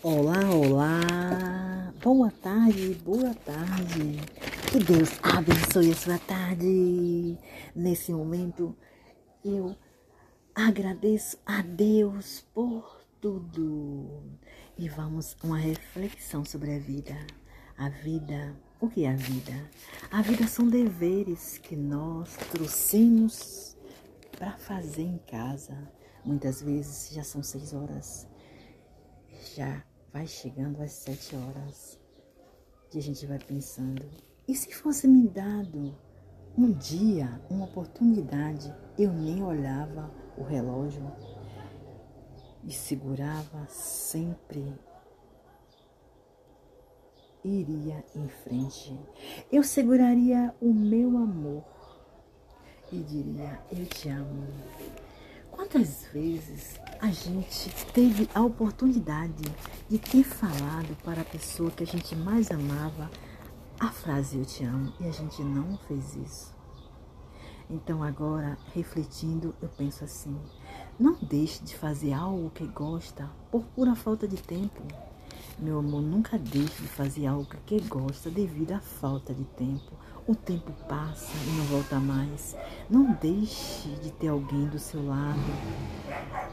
Olá, olá, boa tarde, boa tarde. Que Deus abençoe a sua tarde. Nesse momento, eu agradeço a Deus por tudo. E vamos a uma reflexão sobre a vida. A vida, o que é a vida? A vida são deveres que nós trouxemos para fazer em casa. Muitas vezes já são seis horas já vai chegando às sete horas que a gente vai pensando. E se fosse me dado um dia, uma oportunidade, eu nem olhava o relógio e segurava sempre. Iria em frente. Eu seguraria o meu amor e diria: Eu te amo. Quantas vezes a gente teve a oportunidade de ter falado para a pessoa que a gente mais amava a frase eu te amo e a gente não fez isso. Então agora, refletindo, eu penso assim: não deixe de fazer algo que gosta por pura falta de tempo. Meu amor, nunca deixe de fazer algo que gosta devido à falta de tempo. O tempo passa e não volta mais. Não deixe de ter alguém do seu lado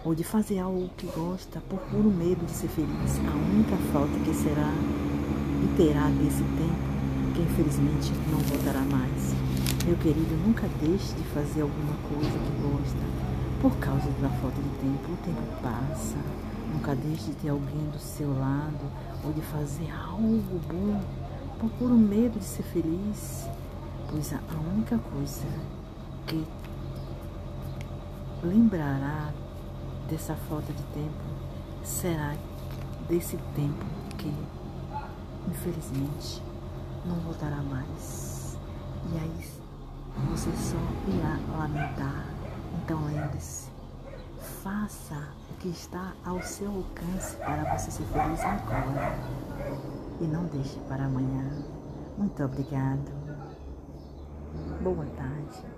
ou de fazer algo que gosta por puro medo de ser feliz. A única falta que será e terá desse tempo, que infelizmente não voltará mais. Meu querido, nunca deixe de fazer alguma coisa que gosta por causa da falta de tempo. O tempo passa. Nunca deixe de ter alguém do seu lado ou de fazer algo bom por puro medo de ser feliz. Pois a única coisa que lembrará dessa falta de tempo será desse tempo que, infelizmente, não voltará mais. E aí você só irá lamentar. Então lembre-se, faça o que está ao seu alcance para você ser feliz agora. E não deixe para amanhã. Muito obrigado. Boa tarde.